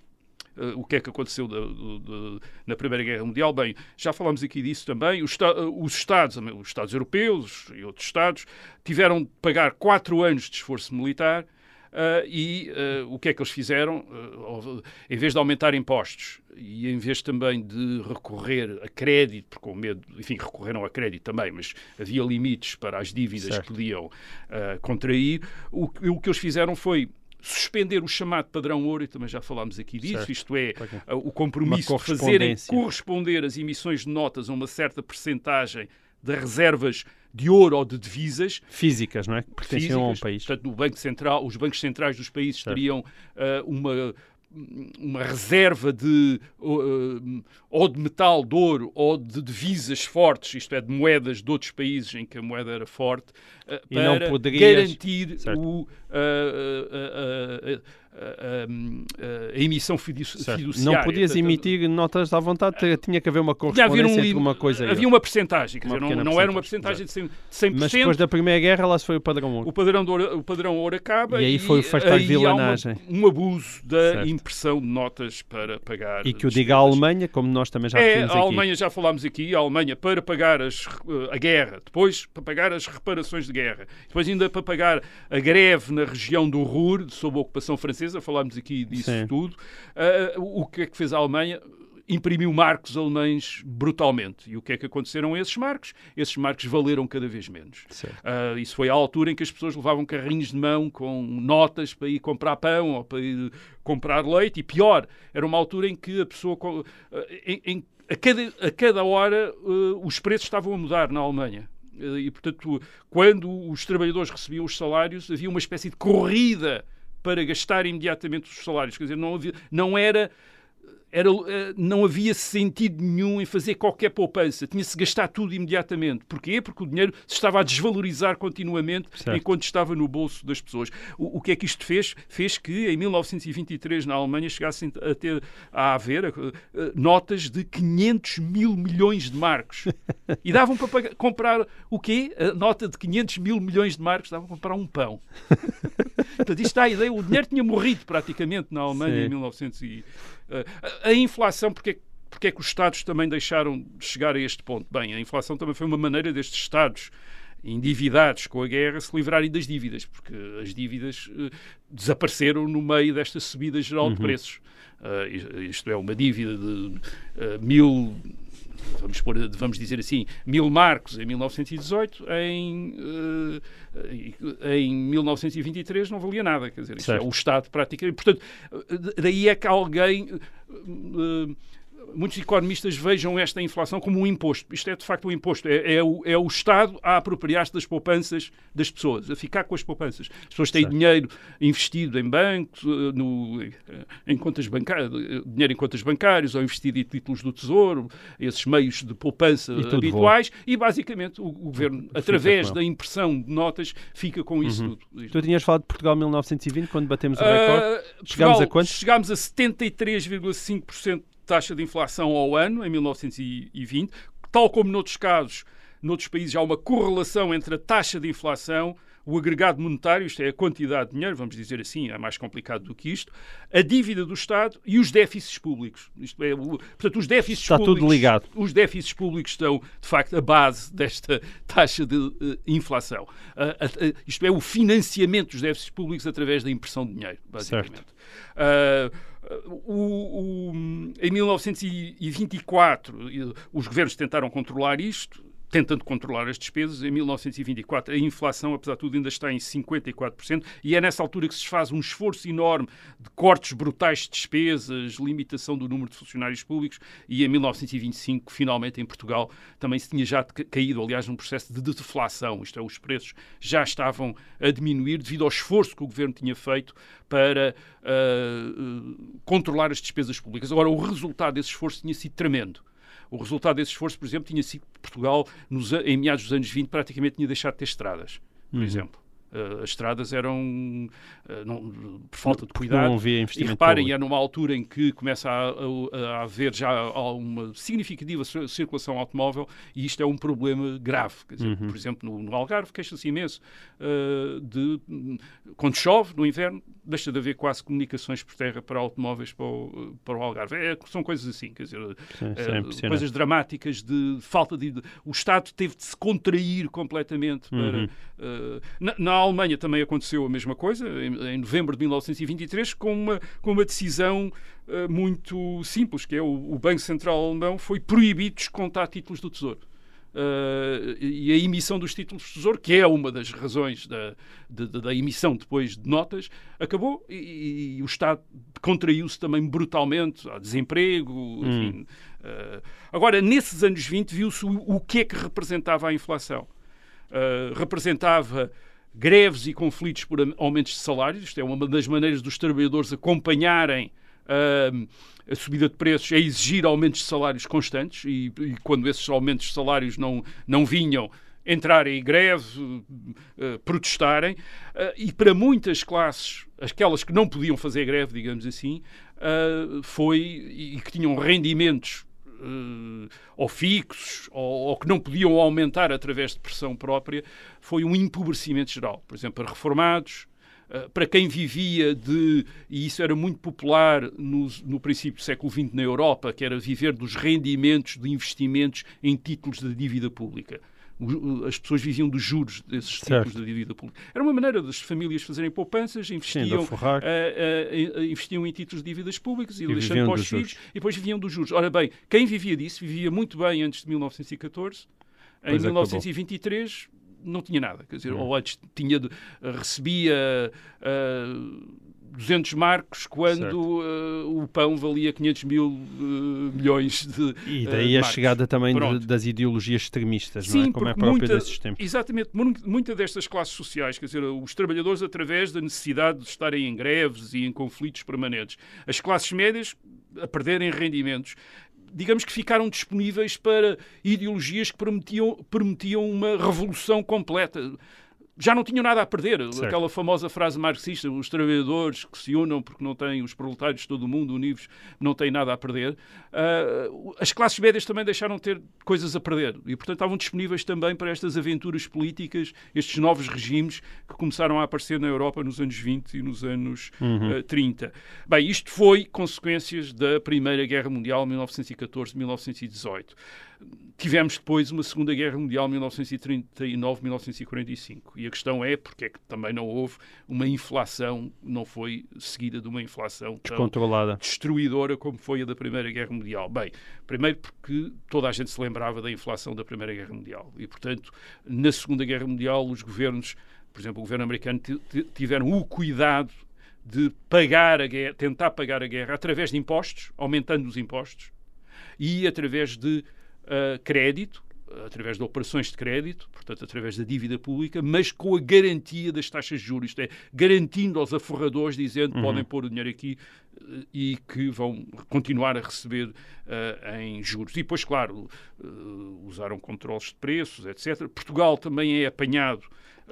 o que é que aconteceu de, na Primeira Guerra Mundial. Bem, já falamos aqui disso também. Os, uh, os, Estados, os Estados europeus e outros Estados, tiveram de pagar quatro anos de esforço militar. Uh, e o que é que eles fizeram? em vez de aumentar impostos e em vez também de recorrer a crédito, porque com medo, enfim, recorreram a crédito também, mas havia limites para as dívidas certo. que podiam contrair, o, o que eles fizeram foi suspender o chamado padrão ouro, e também já falámos aqui disso, certo. isto é, o compromisso de fazerem corresponder as emissões de notas a uma certa percentagem de reservas de ouro ou de divisas físicas, não é? Que pertenciam a um país. Portanto, no Banco Central, os bancos centrais dos países certo. teriam uh, uma uma reserva de uh, ou de metal, de ouro, ou de divisas fortes, isto é, de moedas de outros países em que a moeda era forte, uh, para poderias... garantir Certo. o, uh, uh, a emissão fidu- Certo. fiduciária. Não podias emitir notas à vontade, tinha que haver uma correspondência um entre uma coisa e havia uma percentagem, quer Uma dizer, não, não era uma percentagem, de 100%, Mas depois da Primeira Guerra lá se foi o padrão ouro. o padrão, ouro, o padrão ouro acaba E aí foi o uma- vilanagem. um abuso da Certo. impressão de notas para pagar E que o diga a. Alemanha, como nós também já É, referimos a aqui. Alemanha, já falámos aqui, a Alemanha para pagar as, eh, a guerra, depois para pagar as reparações de guerra, depois ainda para pagar a greve na região do Ruhr, sob a ocupação francesa, falámos aqui disso Sim. tudo. Ah, o que é que fez a Alemanha? Imprimiu marcos alemães brutalmente. E o que é que aconteceram a esses marcos? Esses marcos valeram cada vez menos. Ah, isso foi a altura em que as pessoas levavam carrinhos de mão com notas para ir comprar pão ou para ir comprar leite. E pior, era uma altura em que a pessoa. ah, em- em- a, cada, a cada hora ah, os preços estavam a mudar na Alemanha. E, portanto, quando os trabalhadores recebiam os salários, havia uma espécie de corrida para gastar imediatamente os salários. Quer dizer, não, havia, não era era, eh, não havia sentido nenhum em fazer qualquer poupança. Tinha-se gastar tudo imediatamente. Porquê? Porque o dinheiro se estava a desvalorizar continuamente Certo. enquanto estava no bolso das pessoas. O, o que é que isto fez? Fez que em 1923 na Alemanha chegassem a ter a haver eh, notas de 500 mil milhões de marcos. E davam para pagar- comprar o quê? A nota de 500 mil milhões de marcos davam para comprar um pão. Portanto, isto dá a ideia. O dinheiro tinha morrido praticamente na Alemanha Sim. em 1900 e, eh, a, a inflação, porque, porque é que os Estados também deixaram de chegar a este ponto? Bem, a inflação também foi uma maneira destes Estados endividados com a guerra se livrarem das dívidas, porque as dívidas eh, desapareceram no meio desta subida geral de preços. Eh, isto é, uma dívida de eh, mil vamos, pôr, vamos dizer assim, mil marcos em 1918, em, eh, em 1923 não valia nada. Quer dizer, é o Estado praticamente. Portanto, eh, daí é que alguém. Eh, eh, Muitos economistas vejam esta inflação como um imposto. Isto é, de facto, um imposto. É, é o, é o Estado a apropriar-se das poupanças das pessoas, a ficar com as poupanças. As pessoas têm dinheiro investido em bancos, eh, no, eh, em contas bancárias, dinheiro em contas bancárias ou investido em títulos do Tesouro, esses meios de poupança E habituais, e basicamente o, o governo, através com da impressão de notas, fica com isso tudo. Tu tinhas falado de Portugal 1920, quando batemos o Ah, recorde. Portugal, Chegámos a quanto? Chegámos a 73,5% de taxa de inflação ao ano, em 1920. Tal como noutros casos, noutros países, há uma correlação entre a taxa de inflação, o agregado monetário, isto é a quantidade de dinheiro, vamos dizer assim, é mais complicado do que isto, a dívida do Estado e os déficits públicos. Isto é, o- portanto, os déficits Está tudo públicos, ligado. Os déficits públicos estão, de facto, a base desta taxa de eh, inflação. Ah, ah, isto é, o financiamento dos déficits públicos através da impressão de dinheiro, basicamente. Ah, o- o- em 1924, eh, os governos tentaram controlar isto, tentando controlar as despesas. Em 1924, a inflação, apesar de tudo, ainda está em 54%, e é nessa altura que se faz um esforço enorme de cortes brutais de despesas, limitação do número de funcionários públicos, e em 1925, finalmente, em Portugal, também se tinha já ca- caído, aliás, num processo de deflação, isto é, os preços já estavam a diminuir devido ao esforço que o governo tinha feito para ah, controlar as despesas públicas. Agora, o resultado desse esforço tinha sido tremendo. O resultado desse esforço, por exemplo, tinha sido que Portugal, nos em meados dos anos 20, praticamente tinha deixado de ter estradas, por exemplo. Uh, as estradas eram uh, não- por falta de cuidado. não havia e investimento reparem, público. é numa altura em que começa a, a- a haver já uma significativa cir- circulação automóvel e isto é um problema grave. Dizer, Uhum. Por exemplo, no, no Algarve queixa-se imenso uh, de quando chove no inverno deixa de haver quase comunicações por terra para automóveis para o, para o Algarve. É, são coisas assim, quer dizer, Sim, é coisas dramáticas de falta de. O Estado teve de se contrair completamente para. Uhum. na, na Alemanha também aconteceu a mesma coisa, em, em novembro de 1923, com uma, com uma decisão eh, muito simples, que é o, o Banco Central Alemão foi proibido de descontar títulos do Tesouro. Uh, e a emissão dos títulos de tesouro, que é uma das razões da, de- de- da emissão depois de notas, acabou e, e o Estado contraiu-se também brutalmente, há desemprego, enfim. Uh, agora, nesses anos 20, viu-se o, o que é que representava a inflação. Uh, representava greves e conflitos por aumentos de salários, isto é uma das maneiras dos trabalhadores acompanharem uh, a subida de preços é exigir aumentos de salários constantes. E, e quando esses aumentos de salários não, não vinham, entrarem em greve, uh, protestarem, uh, e para muitas classes, aquelas que não podiam fazer greve, digamos assim, uh, foi e que tinham rendimentos ou fixos ou, ou, que não podiam aumentar através de pressão própria, foi um empobrecimento geral. Por exemplo, para reformados, para quem vivia de, e isso era muito popular no, no princípio do século XX na Europa, que era viver dos rendimentos de investimentos em títulos de dívida pública as pessoas viviam dos juros desses certo. tipos de dívida pública. Era uma maneira das famílias fazerem poupanças, investiam, Sim, uh, uh, investiam em títulos de dívidas públicas e, e deixando para os filhos, juros. e depois viviam dos juros. Ora bem, quem vivia disso vivia muito bem antes de 1914. Pois em 1923 acabou. Não tinha nada, quer dizer, hum. ou antes tinha recebia uh, 200 marcos quando uh, o pão valia 500 mil uh, milhões de E daí a chegada também de, das ideologias extremistas, Sim, não é? Como é própria muita, desses tempos. Exatamente. Muitas destas classes sociais, quer dizer, os trabalhadores através da necessidade de estarem em greves e em conflitos permanentes. As classes médias a perderem rendimentos digamos que ficaram disponíveis para ideologias que prometiam, prometiam uma revolução completa já não tinham nada a perder. Certo. Aquela famosa frase marxista, os trabalhadores que se unam porque não têm, os proletários de todo o mundo unidos, não têm nada a perder. Uh, as classes médias também deixaram de ter coisas a perder e, portanto, estavam disponíveis também para estas aventuras políticas, estes novos regimes que começaram a aparecer na Europa nos anos 20 e nos anos uhum. uh, 30. Bem, isto foi consequências da Primeira Guerra Mundial, 1914-1918. Tivemos depois uma Segunda Guerra Mundial, 1939-1945. E a questão é porque é que também não houve uma inflação, não foi seguida de uma inflação descontrolada, destruidora como foi a da Primeira Guerra Mundial. Bem, primeiro porque toda a gente se lembrava da inflação da Primeira Guerra Mundial. E, portanto, na Segunda Guerra Mundial, os governos, por exemplo, o governo americano, tiveram o cuidado de pagar a guerra, tentar pagar a guerra através de impostos, aumentando os impostos, e através de uh, crédito, através de operações de crédito, portanto, através da dívida pública, mas com a garantia das taxas de juros, isto é, garantindo aos aforradores, dizendo uhum. podem pôr o dinheiro aqui uh, e que vão continuar a receber uh, em juros. E depois, claro, uh, usaram controles de preços, etc. Portugal também é apanhado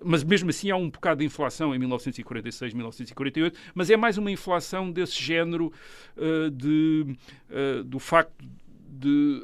mas mesmo assim há um bocado de inflação em 1946, 1948, mas é mais uma inflação desse género uh, de, uh, do facto de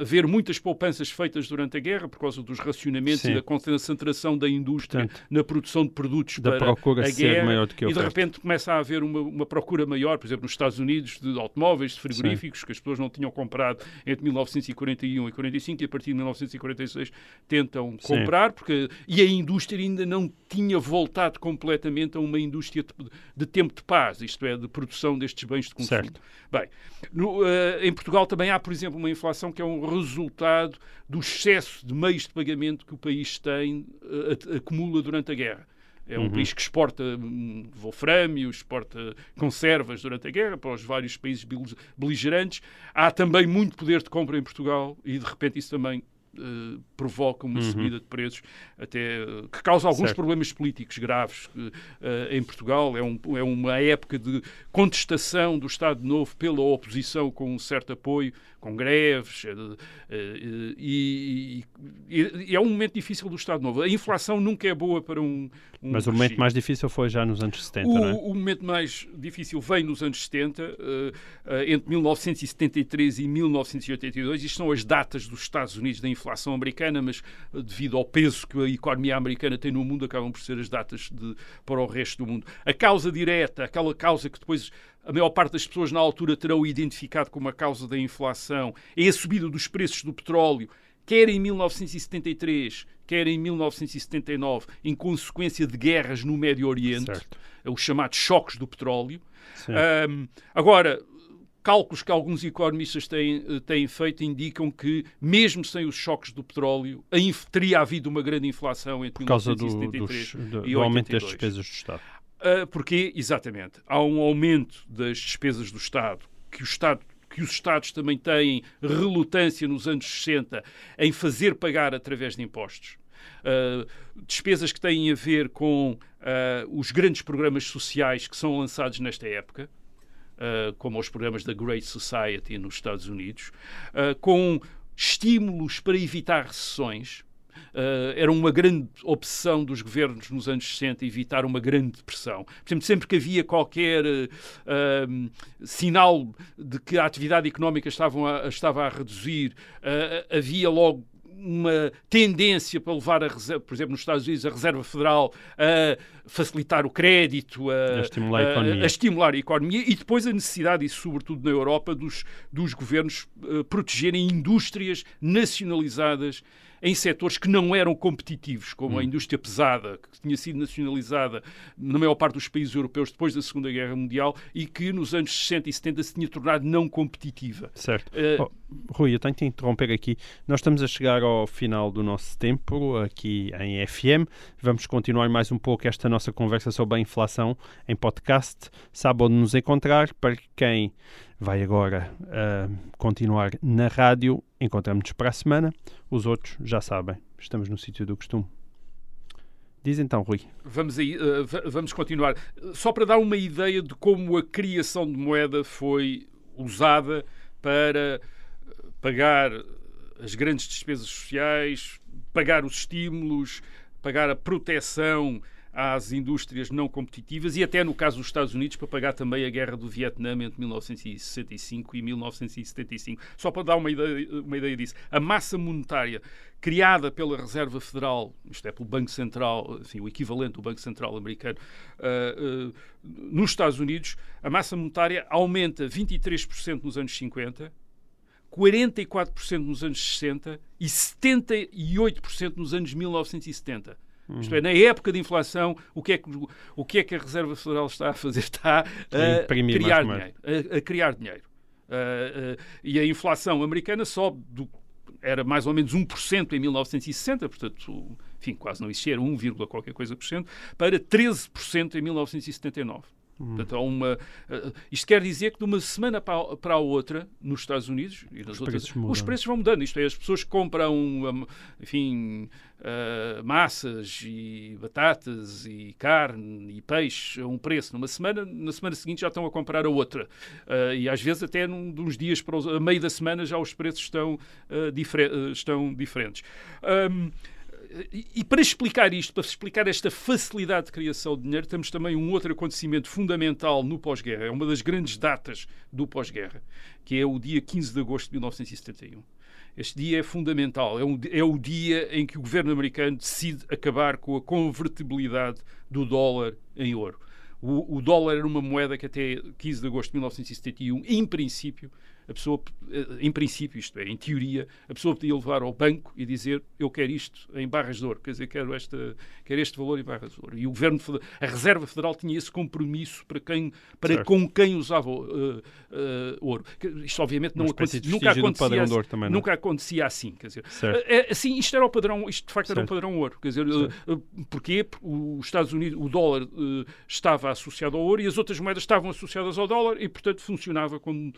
haver muitas poupanças feitas durante a guerra por causa dos racionamentos Sim. e da concentração da indústria Portanto, na produção de produtos da para procura a guerra maior do que e de repente começa a haver uma, uma, procura maior, por exemplo, nos Estados Unidos de automóveis, de frigoríficos Sim. que as pessoas não tinham comprado entre 1941 e 45 e a partir de 1946 tentam Sim. comprar porque e a indústria ainda não tinha voltado completamente a uma indústria de, de tempo de paz, isto é, de produção destes bens de consumo. Certo. Bem, no, uh, em Portugal também há, por exemplo, uma inflação que é um resultado do excesso de meios de pagamento que o país tem, uh, acumula durante a guerra. É um uhum. país que exporta um, wolframio, exporta conservas durante a guerra para os vários países beligerantes. Há também muito poder de compra em Portugal e, de repente, isso também Uh, provoca uma uhum. subida de preços até uh, que causa alguns certo. problemas políticos graves uh, em Portugal. É, um, é, uma época de contestação do Estado Novo pela oposição com um certo apoio com greves, eh, eh, e, e, e, é um momento difícil do Estado Novo. A inflação nunca é boa para um. um Mas o momento mais difícil foi já nos anos 70, o, não é? O momento mais difícil vem nos anos 70, uh, uh, entre 1973 e 1982. Isto são as datas dos Estados Unidos da inflação americana, mas uh, devido ao peso que a economia americana tem no mundo, acabam por ser as datas de, para o resto do mundo. A causa direta, aquela causa que depois a maior parte das pessoas na altura terão identificado como a causa da inflação, é a subida dos preços do petróleo, quer em 1973, quer em 1979, em consequência de guerras no Médio Oriente, certo. os chamados choques do petróleo. Um, agora, cálculos que alguns economistas têm, eh, têm, feito indicam que, mesmo sem os choques do petróleo, teria havido uma grande inflação entre Por causa 1973 do, dos, do, do aumento das despesas do Estado. Uh, porque, exatamente, há um aumento das despesas do Estado, que o Estado que os Estados também têm relutância nos anos 60 em fazer pagar através de impostos. Uh, despesas que têm a ver com uh, os grandes programas sociais que são lançados nesta época. uh, como aos programas da Great Society nos Estados Unidos, com estímulos para evitar recessões. Uh, era uma grande obsessão dos governos nos anos 60 evitar uma grande depressão. Por exemplo, sempre que havia qualquer uh, sinal de que a atividade económica estava a, estava a reduzir, uh, havia logo uma tendência para levar, a reserva, por exemplo, nos Estados Unidos, a Reserva Federal a facilitar o crédito, a, a, estimular, a, a, a estimular, a economia e depois a necessidade, e sobretudo na Europa, dos, dos governos uh, protegerem indústrias nacionalizadas em setores que não eram competitivos, como hum. a indústria pesada, que tinha sido nacionalizada na maior parte dos países europeus depois da Segunda Guerra Mundial e que nos anos 60 e 70 se tinha tornado não competitiva. Certo. Uh, oh, Rui, eu tenho que interromper aqui. Nós estamos a chegar ao final do nosso tempo aqui em FM. Vamos continuar mais um pouco esta nossa conversa sobre a inflação em podcast. Sabe onde nos encontrar. Para quem vai agora uh, continuar na rádio. Encontramos-nos para a semana. Os outros já sabem, estamos no sítio do costume. Diz então, Rui. Vamos, aí, uh, vamos continuar. Só para dar uma ideia de como a criação de moeda foi usada para pagar as grandes despesas sociais, pagar os estímulos, pagar a proteção às indústrias não competitivas e até no caso dos Estados Unidos para pagar também a guerra do Vietnã entre 1965 e 1975. Só para dar uma ideia, uma ideia disso. A massa monetária criada pela Reserva Federal, isto é, pelo Banco Central, enfim, o equivalente do Banco Central americano, uh, uh, nos Estados Unidos, a massa monetária aumenta 23% nos anos 50, 44% nos anos 60 e 78% nos anos 1970. Uhum. Isto é, na época de inflação, o que, é que, o que é que a Reserva Federal está a fazer? Está a, criar dinheiro, a, a, criar dinheiro. Uh, uh, e a inflação americana sobe do era mais ou menos 1% em 1960, portanto, enfim, quase não existia, era 1, qualquer coisa por cento, para 13% em 1979. Hum. Portanto, há uma, uh, isto quer dizer que de uma semana para, para a outra, nos Estados Unidos e nas os, outras, preços os preços vão mudando. Isto é, as pessoas compram, um, enfim, uh, massas e batatas e carne e peixe a um preço numa semana, na semana seguinte já estão a comprar a outra. Uh, e às vezes até num, uns dias para os, a meio da semana já os preços estão, difer estão diferentes. Um, e para explicar isto, para explicar esta facilidade de criação de dinheiro, temos também um outro acontecimento fundamental no pós-guerra. É uma das grandes datas do pós-guerra, que é o dia 15 de agosto de 1971. Este dia é fundamental. É, um, é o dia em que o governo americano decide acabar com a convertibilidade do dólar em ouro. O, o, dólar era uma moeda que até 15 de agosto de 1971, em princípio, a pessoa, eh, em princípio, isto é, em teoria, a pessoa podia levar ao banco e dizer eu quero isto em barras de ouro, quer dizer, quero, esta, quero este valor em barras de ouro. E o governo, a Reserva Federal tinha esse compromisso para, quem, para com quem usava uh, uh, ouro. Isto, obviamente, não acontecia, nunca acontecia, assim, também, não? nunca acontecia assim. Quer dizer, é, assim, isto era o padrão, isto de facto certo. era o padrão ouro. Quer dizer, uh? Porque os Estados Unidos, o dólar estava associado ao ouro e as outras moedas estavam associadas ao dólar e, portanto, funcionava como,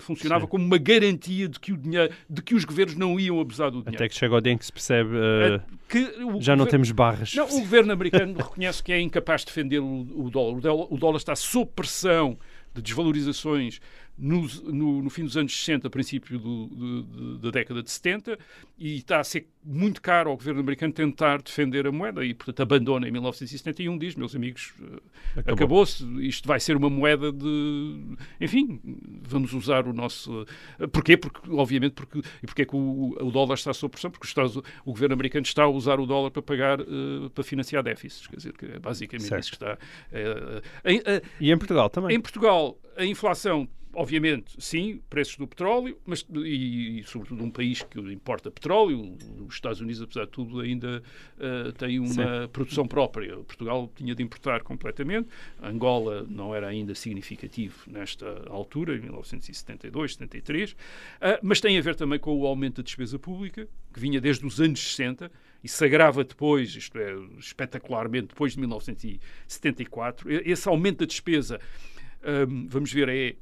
funcionava funcionava Sim. como uma garantia de que, o dinheiro, de que os governos não iam abusar do dinheiro. Até que chega o dia em que se percebe uh, que já não temos barras. Não, o governo americano reconhece que é incapaz de defender o, o dólar. O dólar, o dólar está sob pressão de desvalorizações no, no, no, fim dos anos 60, princípio do, do, da década de 70, e está a ser muito caro ao governo americano tentar defender a moeda e, portanto, abandona em 1971, diz, meus amigos, eh, acabou-se, acabou isto vai ser uma moeda de... Enfim, vamos usar o nosso... Eh, porquê? Porque, obviamente, porque, e porque é que o, o dólar está sob pressão? Porque Estados, o governo americano está a usar o dólar para pagar, uh, para financiar déficits, quer dizer, que é basicamente certo. isso que está... Uh, em, uh, e em Portugal também? Em Portugal, a inflação obviamente, sim, preços do petróleo, mas e, e, sobretudo um país que importa petróleo, os Estados Unidos, apesar de tudo, ainda uh, tem uma sim. produção própria. Portugal tinha de importar completamente. Angola não era ainda significativo nesta altura, em 1972, 73, uh, mas tem a ver também com o aumento da despesa pública, que vinha desde os anos 60 e se agrava depois, isto é, espetacularmente, depois de 1974. Esse aumento da despesa, um, vamos ver, é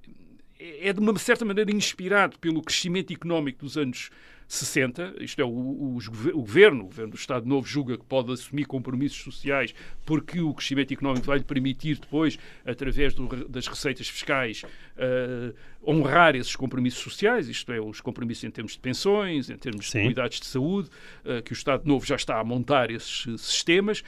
é de uma certa maneira inspirado pelo crescimento económico dos anos 60, isto é, o, o, o, governo, o governo do Estado Novo julga que pode assumir compromissos sociais porque o crescimento económico vai lhe permitir depois, através do, das receitas fiscais, uh, honrar esses compromissos sociais, isto é, os compromissos em termos de pensões, em termos Sim. de cuidados de saúde, uh, que o Estado Novo já está a montar esses sistemas.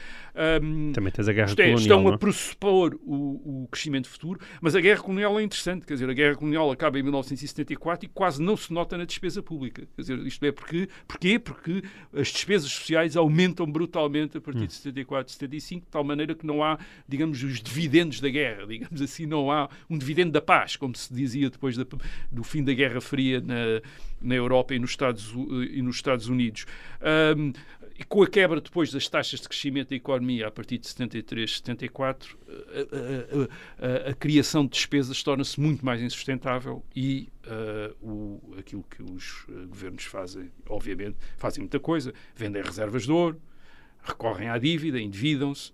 Um, Também tens a guerra é, colonial. Estão não? a pressupor o, o, crescimento futuro, mas a guerra colonial é interessante, quer dizer, a guerra colonial acaba em 1974 e quase não se nota na despesa pública. Quer dizer, isto é porque, porquê? Porque as despesas sociais aumentam brutalmente a partir hum. de 74, 75, de tal maneira que não há, digamos, os dividendos da guerra, digamos assim, não há um dividendo da paz, como se dizia depois da, do fim da Guerra Fria na, na Europa e nos Estados, e nos Estados Unidos. Um, e com a quebra depois das taxas de crescimento da economia a partir de 73, 74, a, a, a, a criação de despesas torna-se muito mais insustentável e o, aquilo que os uh, governos fazem, obviamente, fazem muita coisa, vendem reservas de ouro, recorrem à dívida, endividam-se,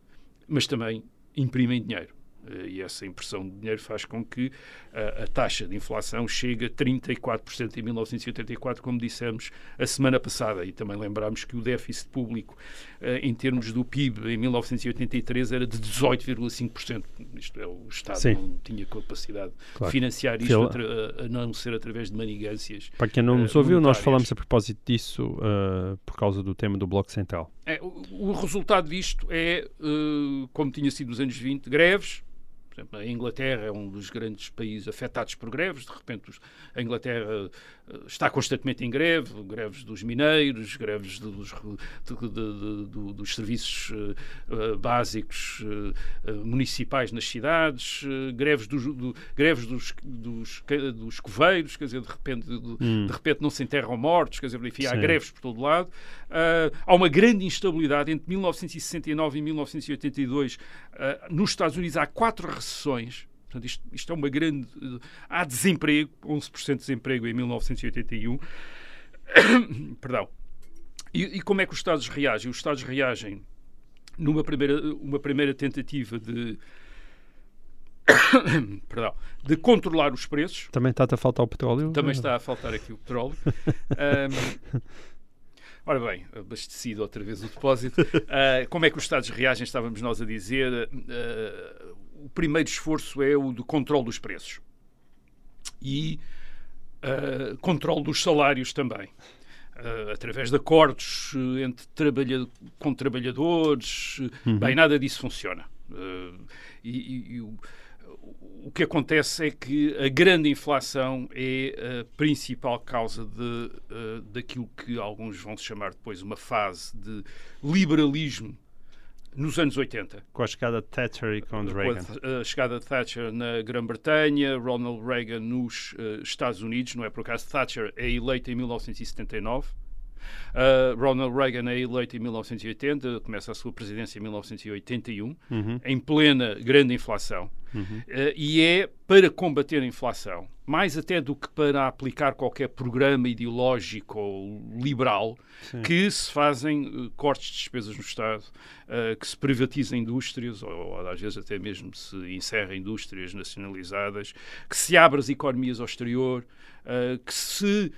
mas também imprimem dinheiro. Eh, e essa impressão de dinheiro faz com que a, a taxa de inflação chegue a 34% em 1984, como dissemos a semana passada. E também lembramos que o déficit público, uh, em termos do PIB, em 1983 era de 18,5%. Isto é, o Estado Sim. não tinha capacidade claro. de financiar isto a, a, não ser através de manigâncias. Para quem não nos ouviu, nós falamos a propósito disso uh, por causa do tema do Bloco Central. É, o, o, resultado disto é, como tinha sido nos anos 20, greves, por exemplo, a Inglaterra é um dos grandes países afetados por greves. De repente, a Inglaterra eh, está constantemente em greve, greves dos mineiros, greves dos, dos serviços uh, básicos uh, municipais nas cidades, uh, greves, dos, do, greves dos, dos, dos coveiros, quer dizer, de repente, hum. de repente não se enterram mortos, quer dizer, enfim, há greves por todo lado. há uma grande instabilidade entre 1969 e 1982. nos Estados Unidos há quatro recessões Portanto, isto, isto, é uma grande. Há desemprego, 11% de desemprego em 1981. Perdão. E, e, como é que os Estados reagem? Os Estados reagem numa primeira, uma primeira tentativa de. Perdão, de controlar os preços. Também está a faltar o petróleo? Também está a faltar aqui o petróleo. um, Ora bem, abastecido outra vez o depósito. Uh, como é que os Estados reagem? Estávamos nós a dizer. Uh, o primeiro esforço é o do controle dos preços e uh, controle dos salários também. Uh, através de acordos uh, entre trabalha com trabalhadores, uhum. bem, nada disso funciona. e, e, e o, o que acontece é que a grande inflação é a principal causa de, uh, daquilo que alguns vão chamar depois uma fase de liberalismo nos anos 80. Com a chegada de Thatcher e com Reagan. Com a, a chegada de Thatcher na Grã-Bretanha, Ronald Reagan nos uh, Estados Unidos, não é por acaso Thatcher é eleita em 1979. Uh, Ronald Reagan é eleito em 1980, começa a sua presidência em 1981, uhum. em plena grande inflação. Uhum. Uh, e é para combater a inflação, mais até do que para aplicar qualquer programa ideológico ou liberal, Sim. que se fazem uh, cortes de despesas no Estado, uh, que se privatizam indústrias, ou, ou, às vezes até mesmo se encerram indústrias nacionalizadas, que se abrem as economias ao exterior, que se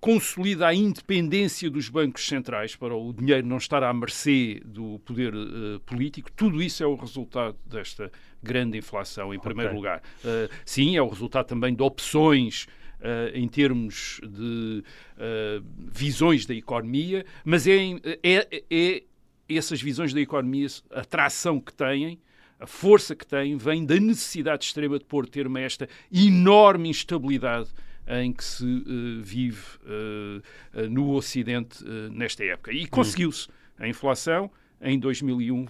consolida a independência dos bancos centrais para o dinheiro não estar à mercê do poder uh, político, tudo isso é o resultado desta grande inflação, em primeiro okay. lugar. Uh, sim, é o resultado também de opções Uh, em termos de uh, visões da economia, mas é, é, é, essas visões da economia, a tração que têm, a força que têm, vem da necessidade extrema de pôr termo a esta enorme instabilidade em que se uh, vive uh, no Ocidente nesta época. E conseguiu-se. A inflação em 2001 uh,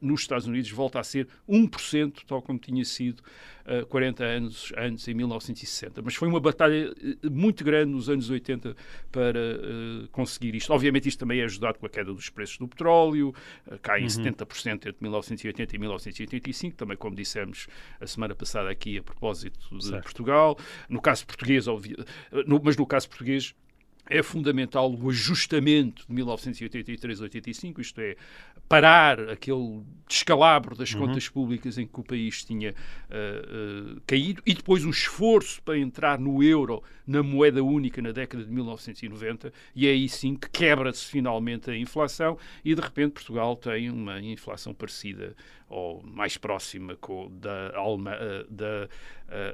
nos Estados Unidos volta a ser 1%, tal como tinha sido uh, 40 anos antes, em 1960. Mas foi uma batalha uh, muito grande nos anos 80 para uh, conseguir isto. Obviamente, isto também é ajudado com a queda dos preços do petróleo, uh, cai em uhum. 70% entre 1980 e 1985, também como dissemos a semana passada aqui a propósito de certo. Portugal. No caso português, no, mas no caso português, é fundamental o ajustamento de 1983-85, isto é, parar aquele descalabro das uhum. contas públicas em que o país tinha uh, uh, caído e depois o esforço para entrar no euro, na moeda única, na década de 1990, e é aí sim que quebra-se finalmente a inflação e de repente Portugal tem uma inflação parecida ou mais próxima com, da, Alema, uh, da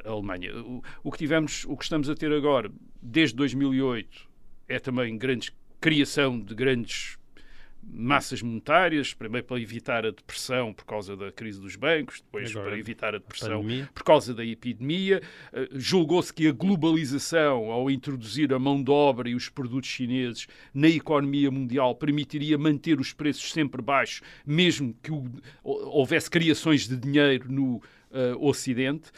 Alemanha. O, o que tivemos, o que estamos a ter agora, desde 2008, é também grande criação de grandes massas monetárias, primeiro para evitar a depressão por causa da crise dos bancos, depois Agora, para evitar a depressão a por causa da epidemia. Uh, Julgou-se que a globalização, ao introduzir a mão de obra e os produtos chineses na economia mundial, permitiria manter os preços sempre baixos, mesmo que o, houvesse criações de dinheiro no uh, Ocidente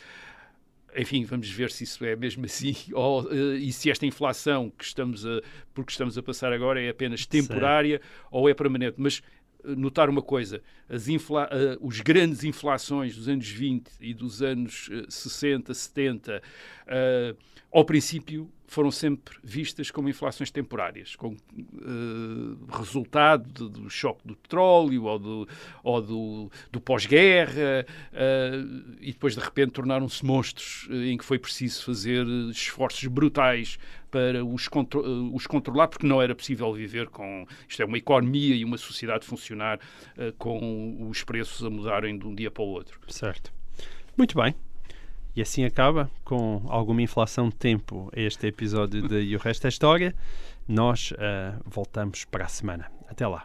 enfim, vamos ver se isso é mesmo assim ou, uh, e se esta inflação que estamos a, porque estamos a passar agora é apenas temporária certo. ou é permanente. Mas notar uma coisa, as infla, uh, os grandes inflações dos anos 20 e dos anos 60, 70, ao princípio foram sempre vistas como inflações temporárias, com uh, resultado do, do choque do petróleo ou do, ou do, do pós-guerra, uh, e depois de repente tornaram-se monstros uh, em que foi preciso fazer esforços brutais para os, contro os controlar, porque não era possível viver com. Isto é uma economia e uma sociedade funcionar com os preços a mudarem de um dia para o outro. Certo. Muito bem. E assim acaba, com alguma inflação de tempo, este episódio de E o Resto é História. Nós uh, voltamos para a semana. Até lá.